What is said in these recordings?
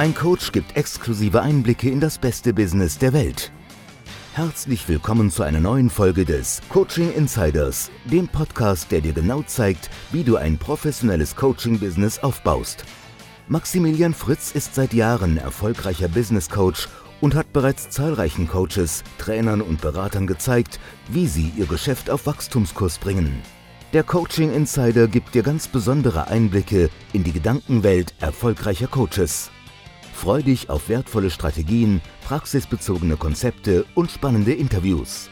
Ein Coach gibt exklusive Einblicke in das beste Business der Welt. Herzlich willkommen zu einer neuen Folge des Coaching Insiders, dem Podcast, der dir genau zeigt, wie du ein professionelles Coaching-Business aufbaust. Maximilian Fritz ist seit Jahren erfolgreicher Business Coach und hat bereits zahlreichen Coaches, Trainern und Beratern gezeigt, wie sie ihr Geschäft auf Wachstumskurs bringen. Der Coaching Insider gibt dir ganz besondere Einblicke in die Gedankenwelt erfolgreicher Coaches. Freu dich auf wertvolle Strategien, praxisbezogene Konzepte und spannende Interviews.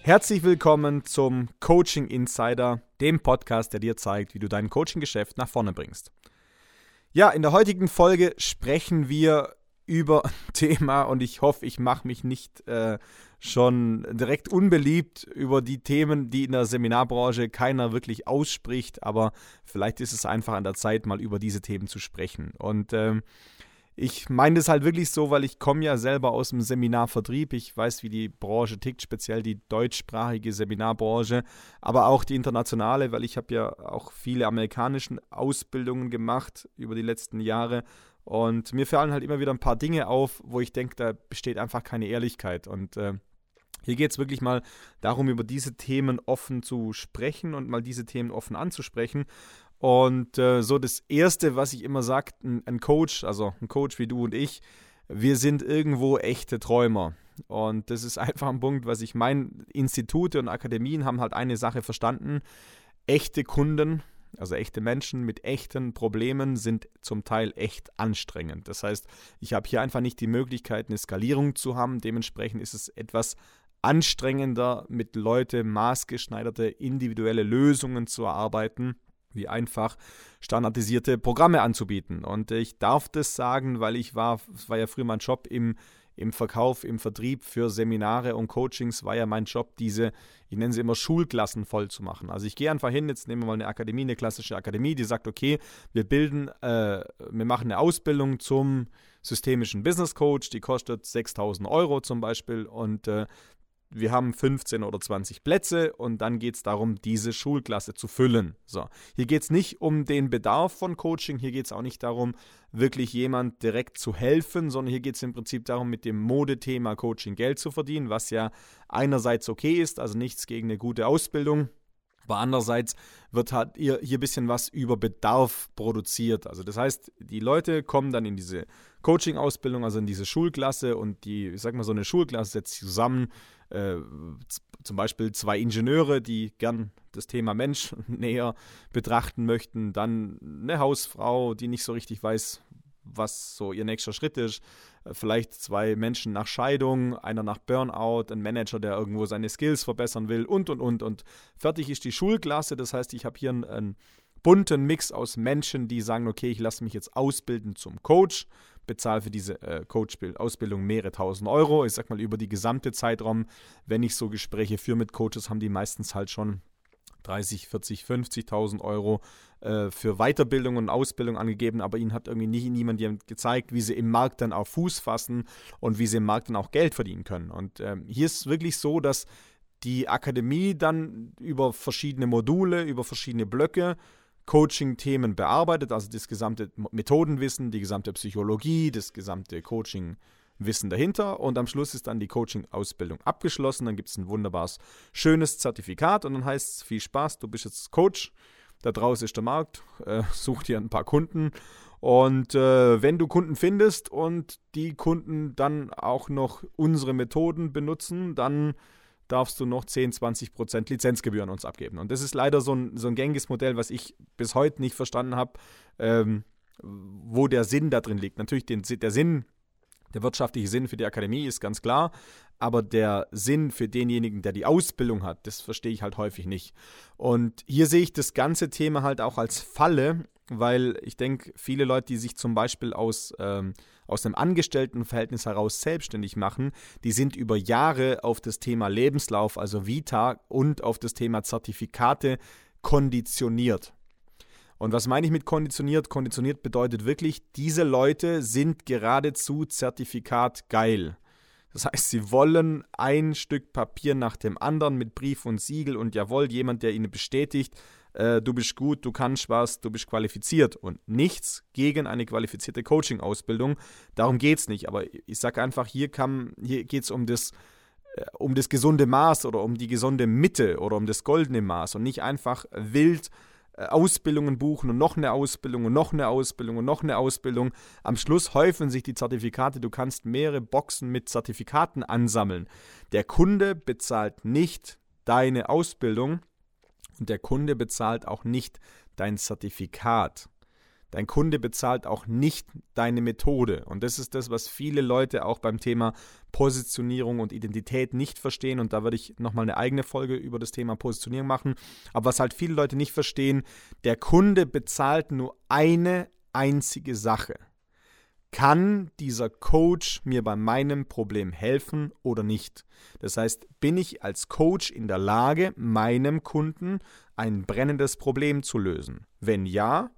Herzlich willkommen zum Coaching Insider, dem Podcast, der dir zeigt, wie du dein Coaching-Geschäft nach vorne bringst. Ja, in der heutigen Folge sprechen wir über ein Thema und ich hoffe, ich mache mich nicht äh, schon direkt unbeliebt über die Themen, die in der Seminarbranche keiner wirklich ausspricht, aber vielleicht ist es einfach an der Zeit, mal über diese Themen zu sprechen. Und ähm, ich meine das halt wirklich so, weil ich komme ja selber aus dem Seminarvertrieb. Ich weiß, wie die Branche tickt, speziell die deutschsprachige Seminarbranche, aber auch die internationale, weil ich habe ja auch viele amerikanische Ausbildungen gemacht über die letzten Jahre. Und mir fallen halt immer wieder ein paar Dinge auf, wo ich denke, da besteht einfach keine Ehrlichkeit. Und äh, hier geht es wirklich mal darum, über diese Themen offen zu sprechen und mal diese Themen offen anzusprechen. Und äh, so das Erste, was ich immer sage, ein, ein, Coach, also ein Coach wie du und ich, wir sind irgendwo echte Träumer. Und das ist einfach ein Punkt, was ich meine. Institute und Akademien haben halt eine Sache verstanden. Echte Kunden, also echte Menschen mit echten Problemen sind zum Teil echt anstrengend. Das heißt, ich habe hier einfach nicht die Möglichkeit, eine Skalierung zu haben. Dementsprechend ist es etwas anstrengender, mit Leuten maßgeschneiderte individuelle Lösungen zu erarbeiten wie einfach standardisierte Programme anzubieten. Und ich darf das sagen, weil ich war, es war ja früher mein Job im, im Verkauf, im Vertrieb für Seminare und Coachings, war ja mein Job, diese, ich nenne sie immer Schulklassen voll zu machen. Also ich gehe einfach hin, jetzt nehmen wir mal eine Akademie, eine klassische Akademie, die sagt, okay, wir bilden, äh, wir machen eine Ausbildung zum systemischen Business Coach, die kostet 6000 Euro zum Beispiel und äh, wir haben 15 oder 20 Plätze und dann geht es darum, diese Schulklasse zu füllen. So, hier geht es nicht um den Bedarf von Coaching, hier geht es auch nicht darum, wirklich jemand direkt zu helfen, sondern hier geht es im Prinzip darum, mit dem Modethema Coaching Geld zu verdienen, was ja einerseits okay ist, also nichts gegen eine gute Ausbildung. Aber andererseits wird halt hier, ein bisschen was über Bedarf produziert. Also das heißt, die Leute kommen dann in diese Coaching-Ausbildung, also in diese Schulklasse und die, ich sag mal, so eine Schulklasse setzt sich zusammen äh, zum Beispiel zwei Ingenieure, die gern das Thema Mensch näher betrachten möchten, dann eine Hausfrau, die nicht so richtig weiß, was so ihr nächster Schritt ist, äh, vielleicht zwei Menschen nach Scheidung, einer nach Burnout, ein Manager, der irgendwo seine Skills verbessern will und und und. Und fertig ist die Schulklasse. Das heißt, ich habe hier einen, einen bunten Mix aus Menschen, die sagen, okay, ich lasse mich jetzt ausbilden zum Coach, bezahle für diese äh, Coach-Ausbildung mehrere tausend Euro. Ich sag mal, über die gesamte Zeitraum, wenn ich so Gespräche führe mit Coaches, haben die meistens halt schon 30, 40, 50.000 Euro äh, für Weiterbildung und Ausbildung angegeben, aber ihnen hat irgendwie nie, niemand gezeigt, wie sie im Markt dann auf Fuß fassen und wie sie im Markt dann auch Geld verdienen können. Und ähm, hier ist wirklich so, dass die Akademie dann über verschiedene Module, über verschiedene Blöcke Coaching-Themen bearbeitet, also das gesamte Methodenwissen, die gesamte Psychologie, das gesamte Coaching-Wissen dahinter. Und am Schluss ist dann die Coaching-Ausbildung abgeschlossen, dann gibt es ein wunderbares, schönes Zertifikat und dann heißt es viel Spaß, du bist jetzt Coach, da draußen ist der Markt, äh, such dir ein paar Kunden. Und äh, wenn du Kunden findest und die Kunden dann auch noch unsere Methoden benutzen, dann darfst du noch 10, 20 Prozent Lizenzgebühren uns abgeben. Und das ist leider so ein, so ein gängiges Modell, was ich bis heute nicht verstanden habe, ähm, wo der Sinn da drin liegt. Natürlich den, der Sinn, der wirtschaftliche Sinn für die Akademie ist ganz klar, aber der Sinn für denjenigen, der die Ausbildung hat, das verstehe ich halt häufig nicht. Und hier sehe ich das ganze Thema halt auch als Falle, weil ich denke, viele Leute, die sich zum Beispiel aus, ähm, aus einem Angestelltenverhältnis heraus selbstständig machen, die sind über Jahre auf das Thema Lebenslauf, also Vita und auf das Thema Zertifikate konditioniert. Und was meine ich mit konditioniert? Konditioniert bedeutet wirklich, diese Leute sind geradezu Zertifikat geil. Das heißt, sie wollen ein Stück Papier nach dem anderen mit Brief und Siegel und jawohl, jemand, der ihnen bestätigt, äh, du bist gut, du kannst was, du bist qualifiziert und nichts gegen eine qualifizierte Coaching-Ausbildung. Darum geht es nicht. Aber ich sage einfach, hier, hier geht es um das, äh, um das gesunde Maß oder um die gesunde Mitte oder um das goldene Maß und nicht einfach wild äh, Ausbildungen buchen und noch eine Ausbildung und noch eine Ausbildung und noch eine Ausbildung. Am Schluss häufen sich die Zertifikate. Du kannst mehrere Boxen mit Zertifikaten ansammeln. Der Kunde bezahlt nicht deine Ausbildung und der Kunde bezahlt auch nicht dein Zertifikat. Dein Kunde bezahlt auch nicht deine Methode. Und das ist das, was viele Leute auch beim Thema Positionierung und Identität nicht verstehen. Und da würde ich nochmal eine eigene Folge über das Thema Positionierung machen. Aber was halt viele Leute nicht verstehen, der Kunde bezahlt nur eine einzige Sache. Kann dieser Coach mir bei meinem Problem helfen oder nicht? Das heißt, bin ich als Coach in der Lage, meinem Kunden ein brennendes Problem zu lösen? Wenn ja,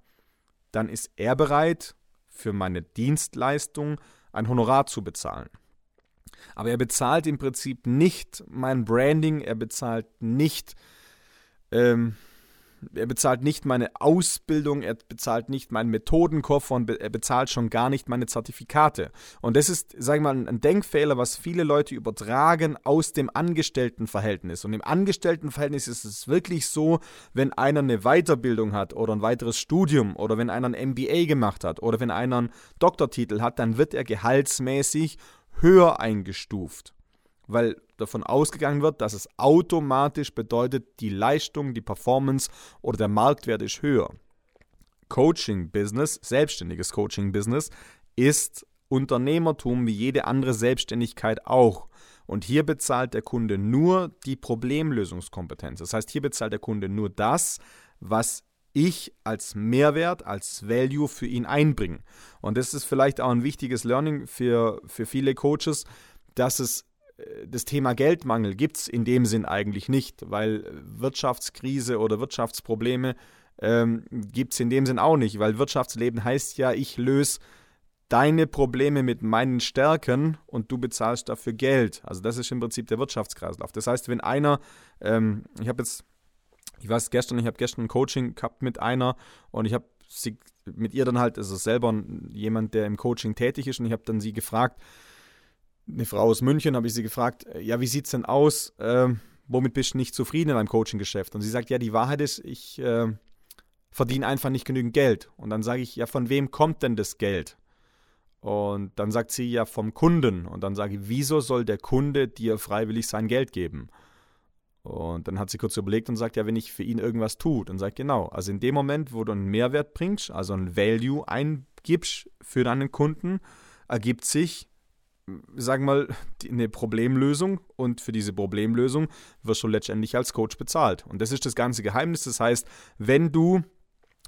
dann ist er bereit, für meine Dienstleistung ein Honorar zu bezahlen. Aber er bezahlt im Prinzip nicht mein Branding, er bezahlt nicht ähm, er bezahlt nicht meine Ausbildung, er bezahlt nicht meinen Methodenkoffer und er bezahlt schon gar nicht meine Zertifikate. Und das ist, sag ich mal, ein Denkfehler, was viele Leute übertragen aus dem Angestelltenverhältnis. Und im Angestelltenverhältnis ist es wirklich so, wenn einer eine Weiterbildung hat oder ein weiteres Studium oder wenn einer ein MBA gemacht hat oder wenn einer einen Doktortitel hat, dann wird er gehaltsmäßig höher eingestuft weil davon ausgegangen wird, dass es automatisch bedeutet, die Leistung, die Performance oder der Marktwert ist höher. Coaching-Business, selbstständiges Coaching-Business, ist Unternehmertum wie jede andere Selbstständigkeit auch. Und hier bezahlt der Kunde nur die Problemlösungskompetenz. Das heißt, hier bezahlt der Kunde nur das, was ich als Mehrwert, als Value für ihn einbringe. Und das ist vielleicht auch ein wichtiges Learning für, für viele Coaches, dass es das Thema Geldmangel gibt es in dem Sinn eigentlich nicht, weil Wirtschaftskrise oder Wirtschaftsprobleme ähm, gibt es in dem Sinn auch nicht, weil Wirtschaftsleben heißt ja, ich löse deine Probleme mit meinen Stärken und du bezahlst dafür Geld. Also das ist im Prinzip der Wirtschaftskreislauf. Das heißt, wenn einer, ähm, ich habe jetzt, ich weiß gestern, ich habe gestern ein Coaching gehabt mit einer und ich habe sie mit ihr dann halt, also selber jemand, der im Coaching tätig ist und ich habe dann sie gefragt, eine Frau aus München, habe ich sie gefragt, äh, ja, wie sieht es denn aus? Äh, womit bist du nicht zufrieden in deinem Coaching-Geschäft? Und sie sagt, ja, die Wahrheit ist, ich äh, verdiene einfach nicht genügend Geld. Und dann sage ich, ja, von wem kommt denn das Geld? Und dann sagt sie, ja, vom Kunden. Und dann sage ich, wieso soll der Kunde dir freiwillig sein Geld geben? Und dann hat sie kurz überlegt und sagt, ja, wenn ich für ihn irgendwas tue, dann sagt genau, also in dem Moment, wo du einen Mehrwert bringst, also ein Value eingibst für deinen Kunden, ergibt sich sagen wir mal, eine Problemlösung und für diese Problemlösung wirst du letztendlich als Coach bezahlt. Und das ist das ganze Geheimnis. Das heißt, wenn du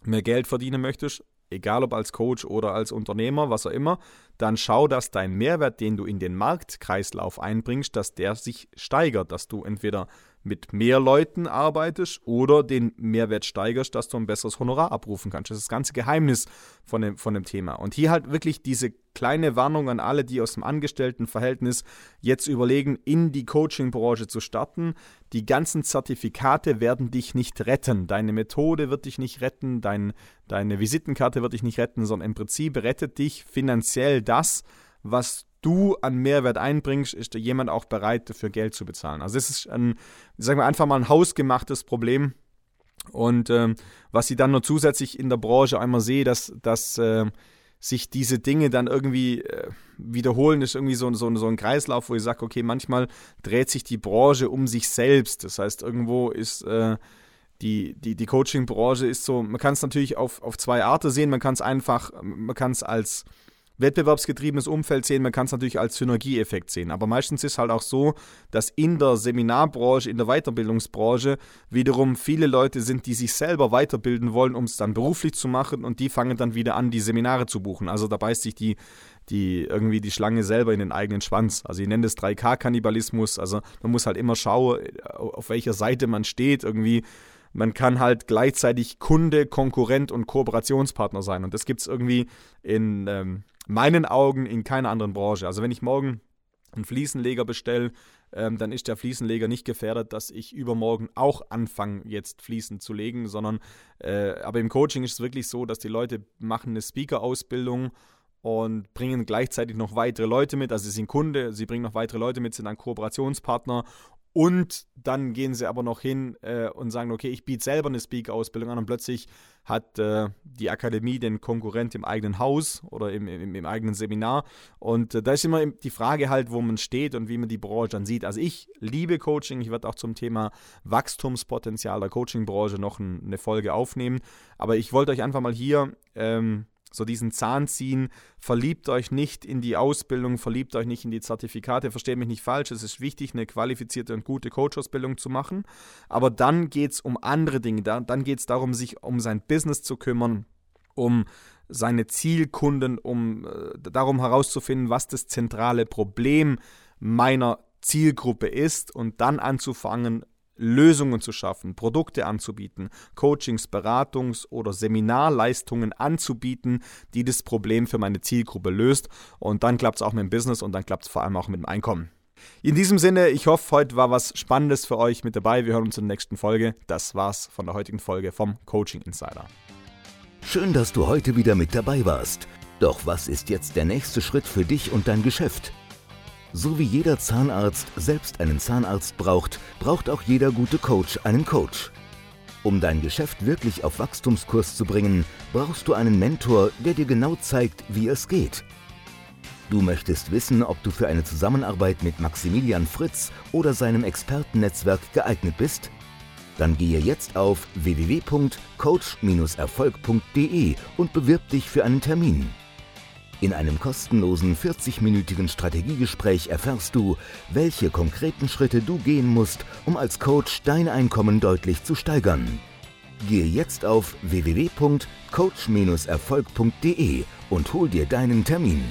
mehr Geld verdienen möchtest, egal ob als Coach oder als Unternehmer, was auch immer, dann schau, dass dein Mehrwert, den du in den Marktkreislauf einbringst, dass der sich steigert, dass du entweder mit mehr Leuten arbeitest oder den Mehrwert steigerst, dass du ein besseres Honorar abrufen kannst. Das ist das ganze Geheimnis von dem, von dem Thema. Und hier halt wirklich diese kleine Warnung an alle, die aus dem Angestelltenverhältnis jetzt überlegen, in die Coaching-Branche zu starten. Die ganzen Zertifikate werden dich nicht retten. Deine Methode wird dich nicht retten, dein, deine Visitenkarte wird dich nicht retten, sondern im Prinzip rettet dich finanziell das, was du an Mehrwert einbringst, ist jemand auch bereit, dafür Geld zu bezahlen. Also das ist ein, sagen wir einfach mal ein hausgemachtes Problem. Und ähm, was ich dann noch zusätzlich in der Branche einmal sehe, dass, dass äh, sich diese Dinge dann irgendwie äh, wiederholen, ist irgendwie so, so, so ein Kreislauf, wo ich sage, okay, manchmal dreht sich die Branche um sich selbst. Das heißt, irgendwo ist äh, die, die, die Coaching-Branche ist so, man kann es natürlich auf, auf zwei Arten sehen. Man kann es einfach, man kann es als wettbewerbsgetriebenes Umfeld sehen, man kann es natürlich als Synergieeffekt sehen. Aber meistens ist halt auch so, dass in der Seminarbranche, in der Weiterbildungsbranche wiederum viele Leute sind, die sich selber weiterbilden wollen, um es dann beruflich zu machen und die fangen dann wieder an, die Seminare zu buchen. Also da beißt sich die, die irgendwie die Schlange selber in den eigenen Schwanz. Also ich nenne das 3K-Kannibalismus. Also man muss halt immer schauen, auf welcher Seite man steht. Irgendwie man kann halt gleichzeitig Kunde, Konkurrent und Kooperationspartner sein. Und das gibt es irgendwie in ähm, meinen Augen in keiner anderen Branche. Also wenn ich morgen einen Fliesenleger bestelle, ähm, dann ist der Fliesenleger nicht gefährdet, dass ich übermorgen auch anfange, jetzt Fliesen zu legen, sondern äh, aber im Coaching ist es wirklich so, dass die Leute machen eine Speaker-Ausbildung und bringen gleichzeitig noch weitere Leute mit. Also sie sind Kunde, sie bringen noch weitere Leute mit, sind ein Kooperationspartner und dann gehen sie aber noch hin äh, und sagen, okay, ich biete selber eine Speak-Ausbildung an und plötzlich hat äh, die Akademie den Konkurrent im eigenen Haus oder im, im, im eigenen Seminar. Und äh, da ist immer die Frage halt, wo man steht und wie man die Branche dann sieht. Also ich liebe Coaching. Ich werde auch zum Thema Wachstumspotenzial der Coaching-Branche noch ein, eine Folge aufnehmen. Aber ich wollte euch einfach mal hier ähm, so diesen Zahn ziehen. Verliebt euch nicht in die Ausbildung, verliebt euch nicht in die Zertifikate. Versteht mich nicht falsch, es ist wichtig, eine qualifizierte und gute Coach-Ausbildung zu machen. Aber dann geht es um andere Dinge. Dann geht es darum, sich um sein Business zu kümmern, um seine Zielkunden, um äh, darum herauszufinden, was das zentrale Problem meiner Zielgruppe ist und dann anzufangen, Lösungen zu schaffen, Produkte anzubieten, Coachings, Beratungs- oder Seminarleistungen anzubieten, die das Problem für meine Zielgruppe löst. Und dann klappt es auch mit dem Business und dann klappt es vor allem auch mit dem Einkommen. In diesem Sinne, ich hoffe, heute war was Spannendes für euch mit dabei. Wir hören uns in der nächsten Folge. Das war's von der heutigen Folge vom Coaching Insider. Schön, dass du heute wieder mit dabei warst. Doch was ist jetzt der nächste Schritt für dich und dein Geschäft? So wie jeder Zahnarzt selbst einen Zahnarzt braucht, braucht auch jeder gute Coach einen Coach. Um dein Geschäft wirklich auf Wachstumskurs zu bringen, brauchst du einen Mentor, der dir genau zeigt, wie es geht. Du möchtest wissen, ob du für eine Zusammenarbeit mit Maximilian Fritz oder seinem Expertennetzwerk geeignet bist? Dann gehe jetzt auf www.coach-erfolg.de und bewirb dich für einen Termin. In einem kostenlosen 40-minütigen Strategiegespräch erfährst du, welche konkreten Schritte du gehen musst, um als Coach dein Einkommen deutlich zu steigern. Gehe jetzt auf www.coach-erfolg.de und hol dir deinen Termin.